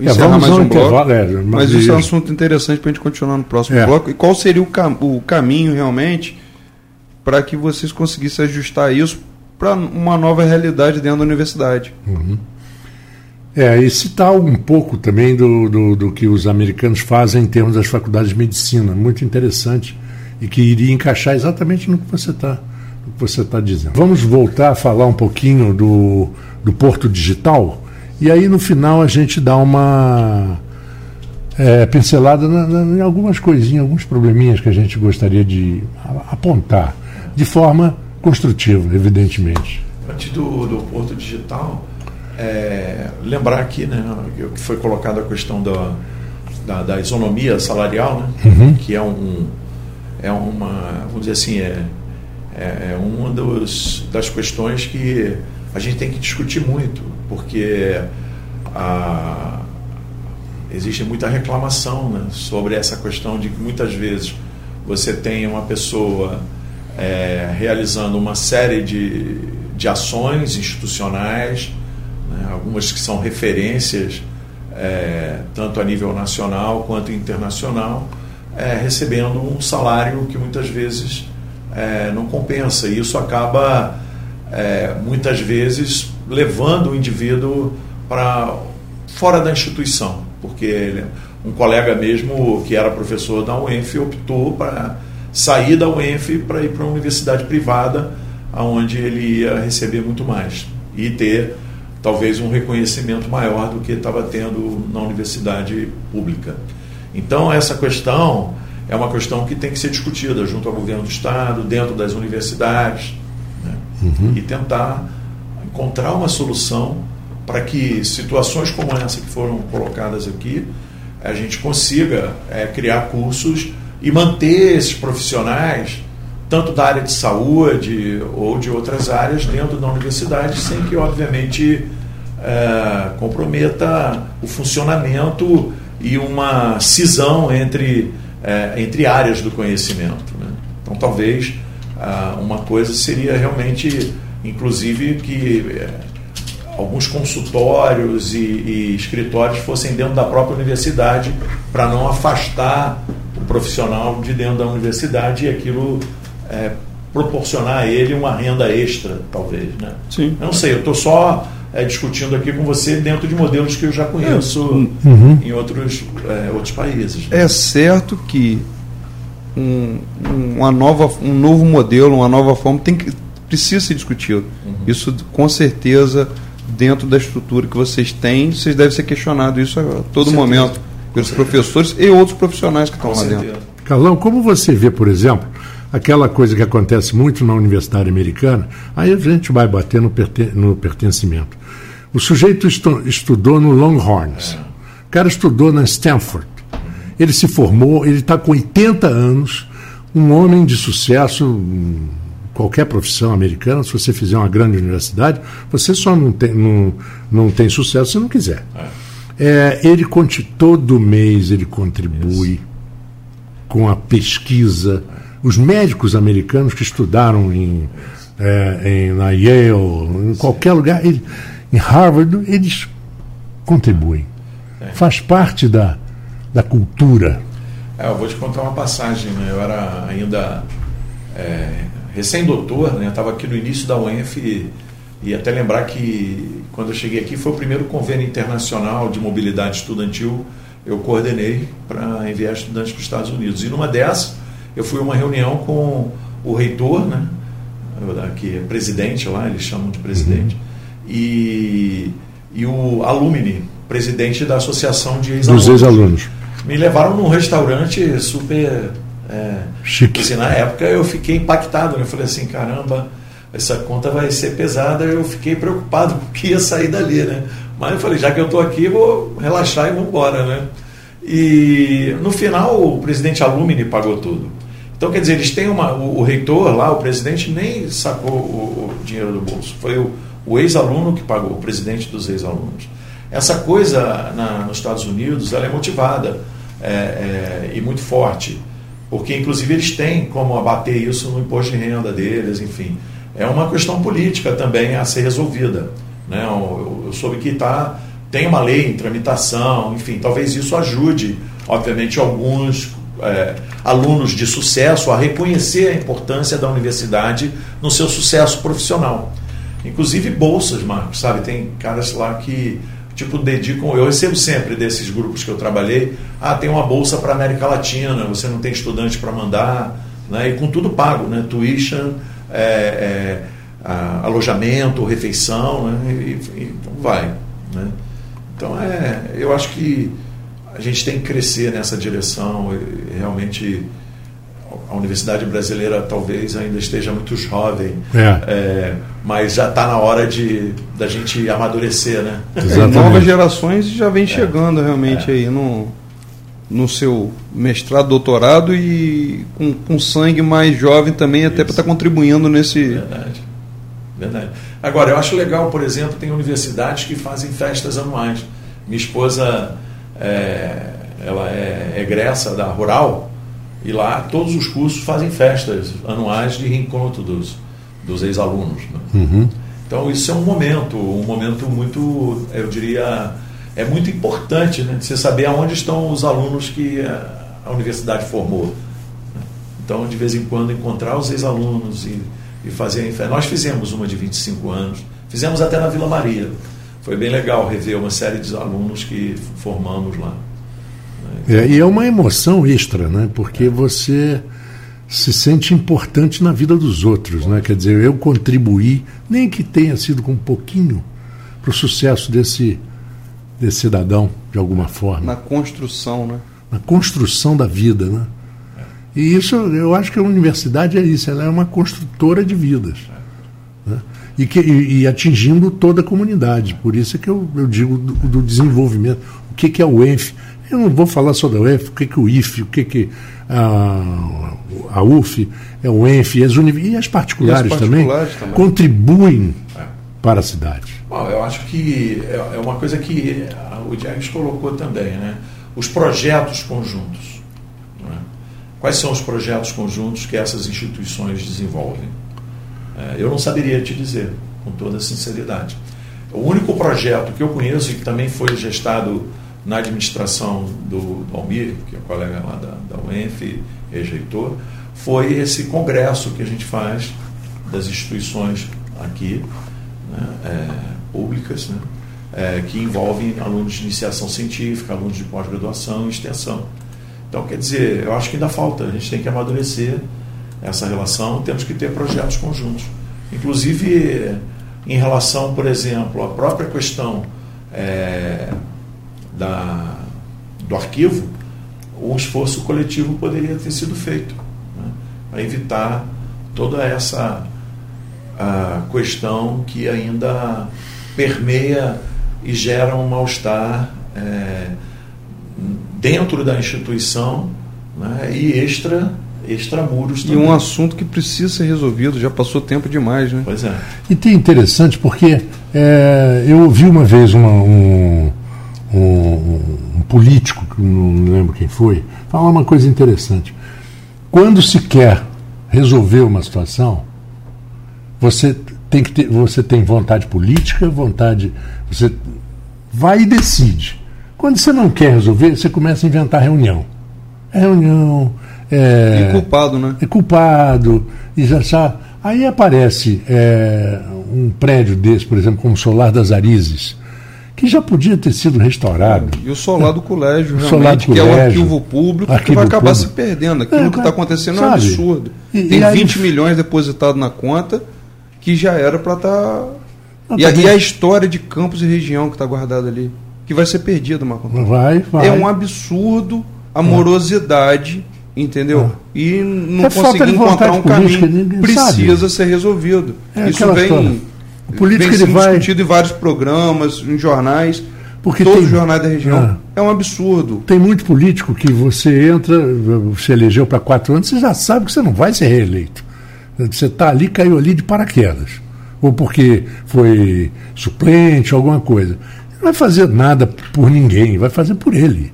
encerrar é, mais um bloco. É, mas, mas isso é um assunto interessante para a gente continuar no próximo é. bloco. E qual seria o, cam o caminho realmente para que vocês conseguissem ajustar isso para uma nova realidade dentro da universidade. Uhum. É, e citar um pouco também do, do, do, que os americanos fazem em termos das faculdades de medicina, muito interessante e que iria encaixar exatamente no que você está você tá dizendo. Vamos voltar a falar um pouquinho do, do Porto Digital e aí no final a gente dá uma é, pincelada na, na, em algumas coisinhas, alguns probleminhas que a gente gostaria de apontar de forma construtiva, evidentemente. A partir do, do Porto Digital, é, lembrar aqui né, que foi colocada a questão da, da, da isonomia salarial, né, uhum. que é, um, é uma, vamos dizer assim, é, é, é uma dos, das questões que a gente tem que discutir muito, porque a, existe muita reclamação né, sobre essa questão de que muitas vezes você tem uma pessoa é, realizando uma série de, de ações institucionais, né, algumas que são referências é, tanto a nível nacional quanto internacional, é, recebendo um salário que muitas vezes é, não compensa. E isso acaba, é, muitas vezes, levando o indivíduo para fora da instituição, porque ele, um colega mesmo que era professor da UENF optou para sair da UENF para ir para uma universidade privada, onde ele ia receber muito mais e ter talvez um reconhecimento maior do que estava tendo na universidade pública. Então, essa questão é uma questão que tem que ser discutida junto ao governo do Estado, dentro das universidades, né? uhum. e tentar encontrar uma solução para que situações como essa que foram colocadas aqui, a gente consiga é, criar cursos e manter esses profissionais tanto da área de saúde ou de outras áreas dentro da universidade, sem que, obviamente, é, comprometa o funcionamento e uma cisão entre, é, entre áreas do conhecimento. Né? Então, talvez ah, uma coisa seria realmente, inclusive, que é, alguns consultórios e, e, escritórios fossem dentro da própria universidade para não afastar o profissional de dentro da universidade e aquilo é, proporcionar a ele uma renda extra, talvez. Né? Sim. Eu não sei, eu estou só é, discutindo aqui com você dentro de modelos que eu já conheço Uhum. em outros, é, outros países. É certo que um, um- uma nova, um novo modelo, uma nova forma tem que precisa ser discutido. Isso com certeza dentro da estrutura que vocês têm, vocês devem ser questionados isso a todo certeza. momento pelos professores e outros profissionais que estão lá certeza. dentro. Carlão, como você vê, por exemplo, aquela coisa que acontece muito na universidade americana, aí a gente vai bater no, perten- no pertencimento. O sujeito estu- estudou no Longhorns, o cara estudou na Stanford, ele se formou, ele está com 80 anos, um homem de sucesso, em qualquer profissão americana, se você fizer uma grande universidade, você só não tem, não, não tem sucesso se não quiser. É, ele conti, todo mês ele contribui com a pesquisa. Os médicos americanos que estudaram em, é, em- na Yale, em qualquer lugar, ele- em Harvard, eles contribuem. Faz parte da, da cultura. É, eu vou te contar uma passagem. Né? Eu era ainda é, recém-doutor, né? estava aqui no início da UENF e, e até lembrar que quando eu cheguei aqui foi o primeiro convênio internacional de mobilidade estudantil eu coordenei para enviar estudantes para os Estados Unidos. E numa dessas, eu fui a uma reunião com o reitor, né? que é presidente lá, eles chamam de presidente, e, e o alumni, presidente da associação de ex-alunos ex-alunos. me levaram num restaurante super é, Chique. assim, na época eu fiquei impactado né? eu falei assim caramba essa conta vai ser pesada eu fiquei preocupado com o que ia sair dali né? Mas eu falei já que eu estou aqui vou relaxar e vamos embora né? E no final o presidente Alumni pagou tudo. Então quer dizer eles têm uma o, o reitor lá o presidente nem sacou o, o dinheiro do bolso. Foi o, o ex-aluno que pagou o presidente dos ex-alunos. Essa coisa na, nos Estados Unidos ela é motivada é, é, e muito forte, porque inclusive eles têm como abater isso no imposto de renda deles, enfim. É uma questão política também a ser resolvida. Né? Eu, eu soube que tá, tem uma lei em tramitação, enfim, talvez isso ajude, obviamente, alguns é, alunos de sucesso a reconhecer a importância da universidade no seu sucesso profissional. Inclusive bolsas, Marcos, sabe? Tem caras lá que tipo dedicam. Eu recebo sempre desses grupos que eu trabalhei. Ah, tem uma bolsa para América Latina. Você não tem estudante para mandar, né? E com tudo pago, né? Tuition, é, é, a- alojamento, refeição, né? E, e então vai, né? Então é, eu acho que a gente tem que crescer nessa direção. Realmente a universidade brasileira talvez ainda esteja muito jovem, É. é, mas já está na hora de da gente amadurecer, né? Exatamente. Novas gerações já vem chegando realmente aí no, no seu mestrado, doutorado e com, com sangue mais jovem também, até para estar contribuindo nesse. Verdade. Verdade. Agora, eu acho legal, por exemplo, tem universidades que fazem festas anuais. Minha esposa, é, ela é egressa da Rural e lá todos os cursos fazem festas anuais de reencontro dos, dos ex-alunos. né? Uhum. Então isso é um momento, um momento muito, eu diria, é muito importante, né? Você saber aonde estão os alunos que a, universidade formou. né? Então, de vez em quando, encontrar os ex-alunos e, e fazer a. Nós fizemos uma de 25 anos, fizemos até na Vila Maria. Foi bem legal rever uma série de alunos que formamos lá. É, e é uma emoção extra, né? Porque você se sente importante na vida dos outros, né? Quer dizer, eu contribuí, nem que tenha sido com um pouquinho, para o sucesso desse, desse cidadão, de alguma forma, Na construção, né? na construção da vida, né? E isso, eu acho que a universidade é isso, ela é uma construtora de vidas. né? E, que, e, e atingindo toda a comunidade. Por isso é que eu, eu digo do, do desenvolvimento. O que, que é o ENF? Eu não vou falar só da UF, o que, que o IF, o que, que a, a UF, é o ENF e as, e as particulares, e as particulares também, também, contribuem é. para a cidade. Bom, eu acho que é, é uma coisa que o Diego colocou também, né? Os projetos conjuntos. Né? Quais são os projetos conjuntos que essas instituições desenvolvem? É, eu não saberia te dizer, com toda sinceridade. O único projeto que eu conheço e que também foi gestado na administração do, do Almir, que é colega lá da, da UENF, rejeitou, foi esse congresso que a gente faz das instituições aqui, né, é, públicas, né, é, que envolvem alunos de iniciação científica, alunos de pós-graduação e extensão. Então, quer dizer, eu acho que ainda falta, a gente tem que amadurecer essa relação, temos que ter projetos conjuntos. Inclusive, em relação, por exemplo, à própria questão é, da, do arquivo, um esforço coletivo poderia ter sido feito né, para evitar toda essa a questão que ainda permeia e gera um mal-estar é, dentro da instituição né, e extra extramuros também. E um assunto que precisa ser resolvido, já passou tempo demais, né? Pois é. E tem interessante porque é, eu ouvi uma vez uma, um, político, que não lembro quem foi, falar uma coisa interessante. Quando se quer resolver uma situação, você tem que ter, você tem vontade política, vontade, você vai e decide. Quando você não quer resolver, você começa a inventar reunião. É reunião, é, e culpado, né? É culpado, e já. Aí aparece é, um prédio desse, por exemplo, como o Solar das Arizes, que já podia ter sido restaurado. E o solar do colégio, realmente, solar do colégio, que é o arquivo público, arquivo que vai acabar público. se perdendo. Aquilo é, que está acontecendo sabe? é um absurdo. E, Tem e 20 aí... milhões depositados na conta que já era para estar. Tá... E, tá e, a história de campos e região que está guardada ali, que vai ser perdida, Marco. Vai, vai. É um absurdo a morosidade entendeu? Ah. E não é conseguir encontrar um política, caminho precisa sabe. ser resolvido. É Isso vem, o político vem sendo vai... discutido em vários programas, em jornais. Porque todos tem, os jornais da região. Ah, é um absurdo. Tem muito político que você entra, você elegeu para quatro anos, você já sabe que você não vai ser reeleito. Você está ali, caiu ali de paraquedas. Ou porque foi suplente, alguma coisa. Não vai fazer nada por ninguém, vai fazer por ele.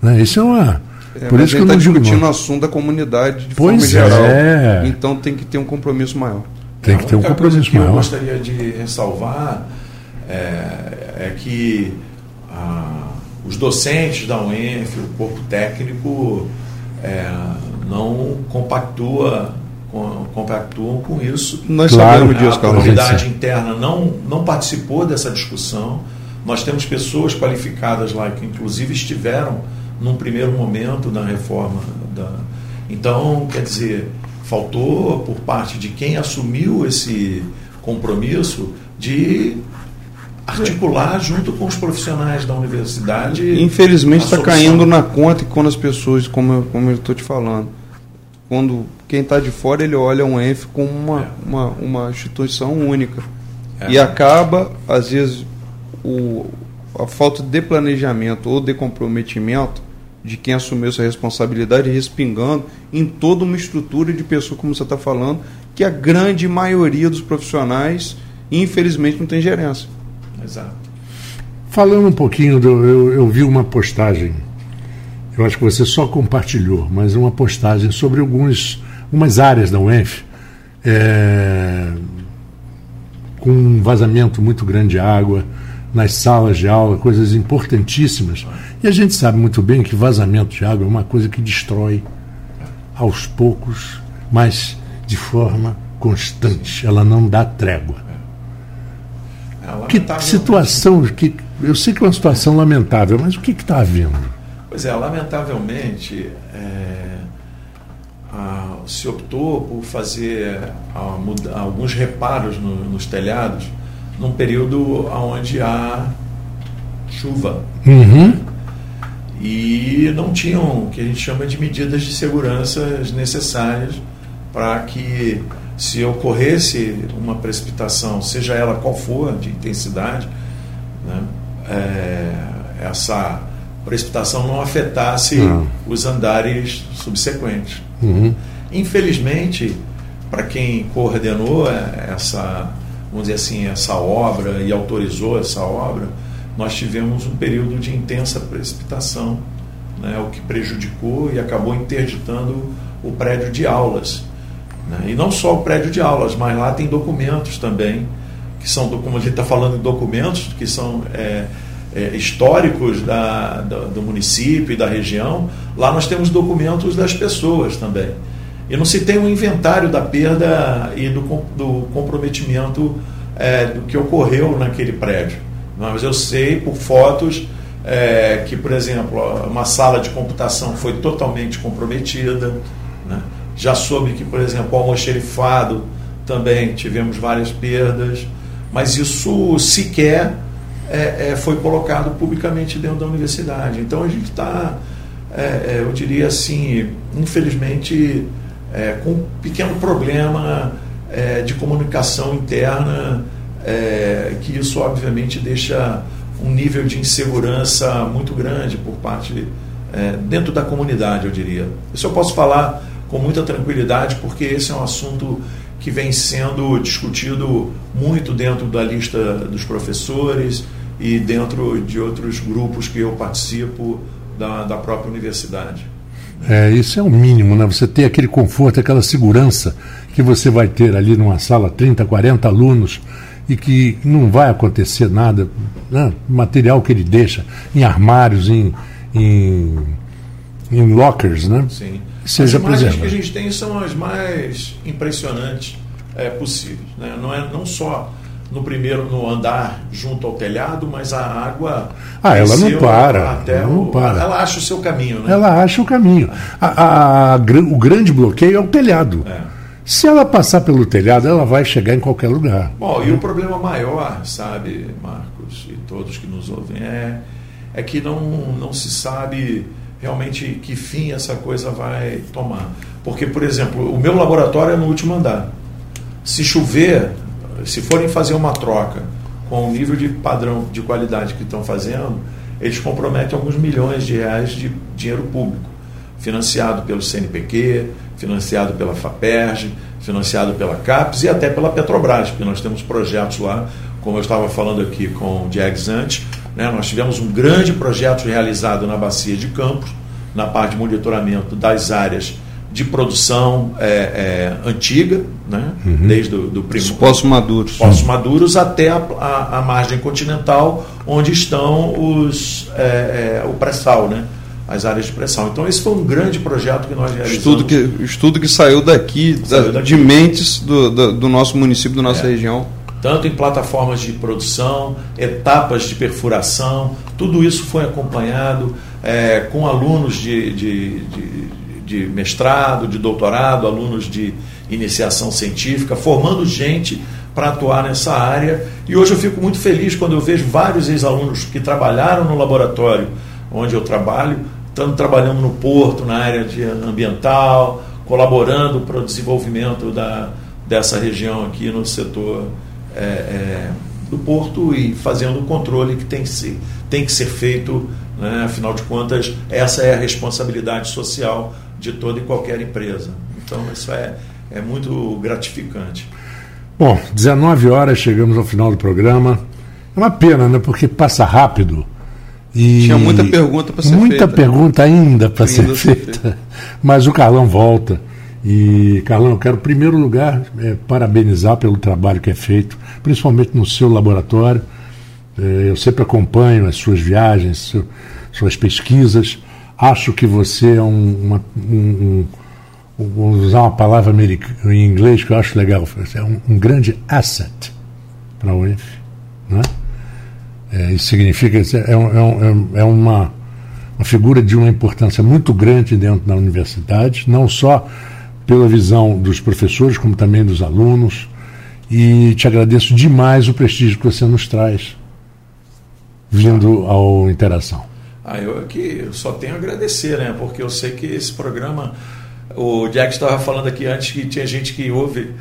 Né? Isso é uma é, Por isso que eu não tá discutindo o assunto da comunidade de pois forma geral. É. Então tem que ter um compromisso maior. Tem que ter um compromisso que maior. eu gostaria de ressalvar é, é que ah, os docentes da UENF, o corpo técnico, é, não compactua com, compactuam com isso. Nós claro, sabemos disso, A comunidade interna não, não participou dessa discussão. Nós temos pessoas qualificadas lá que, inclusive, estiveram num primeiro momento da reforma. Da... Então, quer dizer, faltou por parte de quem assumiu esse compromisso de articular junto com os profissionais da universidade. Infelizmente está caindo na conta e quando as pessoas, como eu, como eu estou te falando, quando quem está de fora ele olha um ENF como uma, é. uma, uma instituição única. É. E acaba, às vezes, o, a falta de planejamento ou de comprometimento de quem assumiu essa responsabilidade respingando em toda uma estrutura de pessoas, como você está falando, que a grande maioria dos profissionais, infelizmente, não tem gerência. Exato. Falando um pouquinho, do, eu, eu vi uma postagem, eu acho que você só compartilhou, mas uma postagem sobre alguns, algumas áreas da UENF é, com um vazamento muito grande de água nas salas de aula, coisas importantíssimas. E a gente sabe muito bem que vazamento de água é uma coisa que destrói aos poucos, mas de forma constante. Ela não dá trégua. É, que situação, que, eu sei que é uma situação lamentável, mas o que está havendo? Pois é, lamentavelmente, é, a, se optou por fazer a, muda, alguns reparos no, nos telhados num período onde há chuva. Uhum. E não tinham o que a gente chama de medidas de segurança necessárias para que, se ocorresse uma precipitação, seja ela qual for, de intensidade, né, é, essa precipitação não afetasse uhum. os andares subsequentes. Uhum. Infelizmente, para quem coordenou essa, vamos dizer assim, essa obra e autorizou essa obra, nós tivemos um período de intensa precipitação, né, o que prejudicou e acabou interditando o prédio de aulas. Né? E não só o prédio de aulas, mas lá tem documentos também, que são, como a gente está falando documentos, que são é, é, históricos da, da, do município e da região, lá nós temos documentos das pessoas também. E não se tem um inventário da perda e do, do comprometimento é, do que ocorreu naquele prédio. Mas eu sei por fotos é, que, por exemplo, uma sala de computação foi totalmente comprometida. Né? Já soube que, por exemplo, o almoxerifado também tivemos várias perdas, mas isso sequer é, é, foi colocado publicamente dentro da universidade. Então a gente está, é, é, eu diria assim, infelizmente, é, com um pequeno problema é, de comunicação interna, que isso obviamente deixa um nível de insegurança muito grande por parte dentro da comunidade, eu diria. Isso eu posso falar com muita tranquilidade, porque esse é um assunto que vem sendo discutido muito dentro da lista dos professores e dentro de outros grupos que eu participo da, da própria universidade. É, isso é o mínimo, né? Você ter aquele conforto, aquela segurança que você vai ter ali numa sala, 30, 40 alunos, e que não vai acontecer nada, né? material que ele deixa em armários, em, em, em lockers, né? Sim. Seja as imagens que a gente tem são as mais impressionantes é, possíveis. Né? Não, é, não só no primeiro no andar junto ao telhado, mas a água. Ah, ela não para. Até ela, não para. ela acha o seu caminho, né? Ela acha o caminho. A, a, a, o grande bloqueio é o telhado. É. Se ela passar pelo telhado, ela vai chegar em qualquer lugar. Bom, e o problema maior, sabe, Marcos, e todos que nos ouvem, é, é que não, não se sabe realmente que fim essa coisa vai tomar. Porque, por exemplo, o meu laboratório é no último andar. Se chover, se forem fazer uma troca com o nível de padrão de qualidade que estão fazendo, eles comprometem alguns milhões de reais de dinheiro público, financiado pelo CNPq, financiado pela FAPERJ, financiado pela CAPES e até pela Petrobras, porque nós temos projetos lá, como eu estava falando aqui com o Diegues antes, né? Nós tivemos um grande projeto realizado na Bacia de Campos, na parte de monitoramento das áreas de produção é, é, antiga, né? Uhum. desde o do primeiro. Poços maduros. Poços maduros até a, a, a, margem continental, onde estão os, é, é o pré-sal, né? as áreas de pressão. Então, esse foi um grande projeto que nós realizamos. Estudo que, estudo que saiu daqui, saiu daqui. de mentes do, do, do, nosso município, da nossa é. região tanto em plataformas de produção, etapas de perfuração, tudo isso foi acompanhado é, com alunos de, de, de, de, mestrado, de doutorado, alunos de iniciação científica, formando gente para atuar nessa área. E hoje eu fico muito feliz quando eu vejo vários ex-alunos que trabalharam no laboratório onde eu trabalho, estando trabalhando no porto, na área de ambiental, colaborando para o desenvolvimento da, dessa região aqui no setor é, é, do porto e fazendo o controle que tem que ser, tem que ser feito, né? afinal de contas, essa é a responsabilidade social de toda e qualquer empresa. Então, isso é, é muito gratificante. Bom, 19 horas, chegamos ao final do programa. É uma pena, né? Porque passa rápido. E Tinha muita pergunta para ser muita feita. Muita pergunta ainda para ser, ser feita. Mas o Carlão volta. E, Carlão, eu quero, em primeiro lugar, é, parabenizar pelo trabalho que é feito, principalmente no seu laboratório. É, eu sempre acompanho as suas viagens, seu, suas pesquisas. Acho que você é um, uma, um, um, vou usar uma palavra em inglês que eu acho legal, é um, um grande asset para a UENF. Né? É, isso significa, é, é, é, é uma, uma figura de uma importância muito grande dentro da universidade, não só pela visão dos professores, como também dos alunos. E te agradeço demais o prestígio que você nos traz vindo ao Interação. Ah, eu aqui só tenho a agradecer, né? Porque eu sei que esse programa, o Jack estava falando aqui antes que tinha gente que ouve,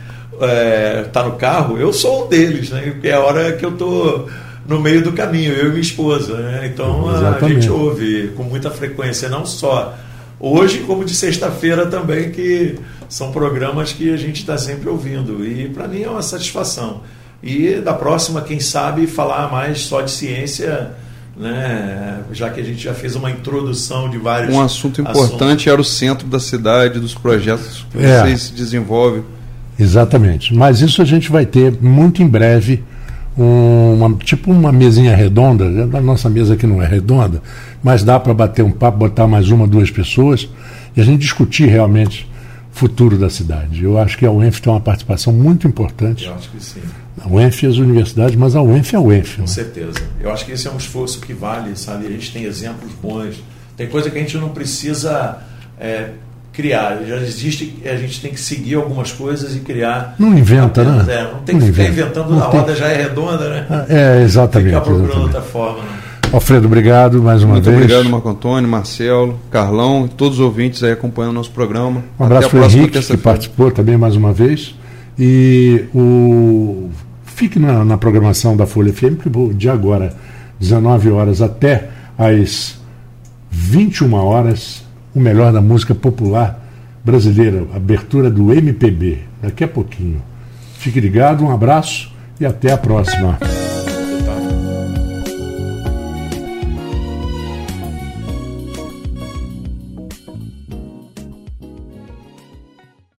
é, tá no carro, eu sou um deles, né? Porque é a hora que eu tô no meio do caminho, eu e minha esposa. Né? Então Exatamente. a gente ouve com muita frequência, não só hoje, como de sexta-feira também, que são programas que a gente está sempre ouvindo. E para mim é uma satisfação. E da próxima, quem sabe, falar mais só de ciência. Né? Já que a gente já fez uma introdução de vários. Um assunto importante assuntos. era o centro da cidade, dos projetos que é. vocês desenvolvem. Exatamente. Mas isso a gente vai ter muito em breve uma, tipo uma mesinha redonda, a nossa mesa aqui não é redonda, mas dá para bater um papo, botar mais uma, duas pessoas e a gente discutir realmente o futuro da cidade. Eu acho que a UENF tem uma participação muito importante. Eu acho que sim. A UENF e as universidades, mas a UENF é a UENF. Com né? certeza. Eu acho que esse é um esforço que vale, sabe? A gente tem exemplos bons. Tem coisa que a gente não precisa é, criar. Já existe, a gente tem que seguir algumas coisas e criar. Não inventa, apenas, né? É, não tem não que ficar inventando não a tem... roda já é redonda, né? Ah, é, exatamente. Tem que ficar procurando exatamente. outra forma. Né? Alfredo, obrigado mais uma Muito vez. obrigado, Marco Antônio, Marcelo, Carlão e todos os ouvintes aí acompanhando o nosso programa. Um abraço para o Henrique, que participou também mais uma vez. E o... fique na, na programação da Folha FM, que de agora, 19 horas até às 21 horas, o melhor da música popular brasileira, abertura do MPB, daqui a pouquinho. Fique ligado, um abraço e até a próxima.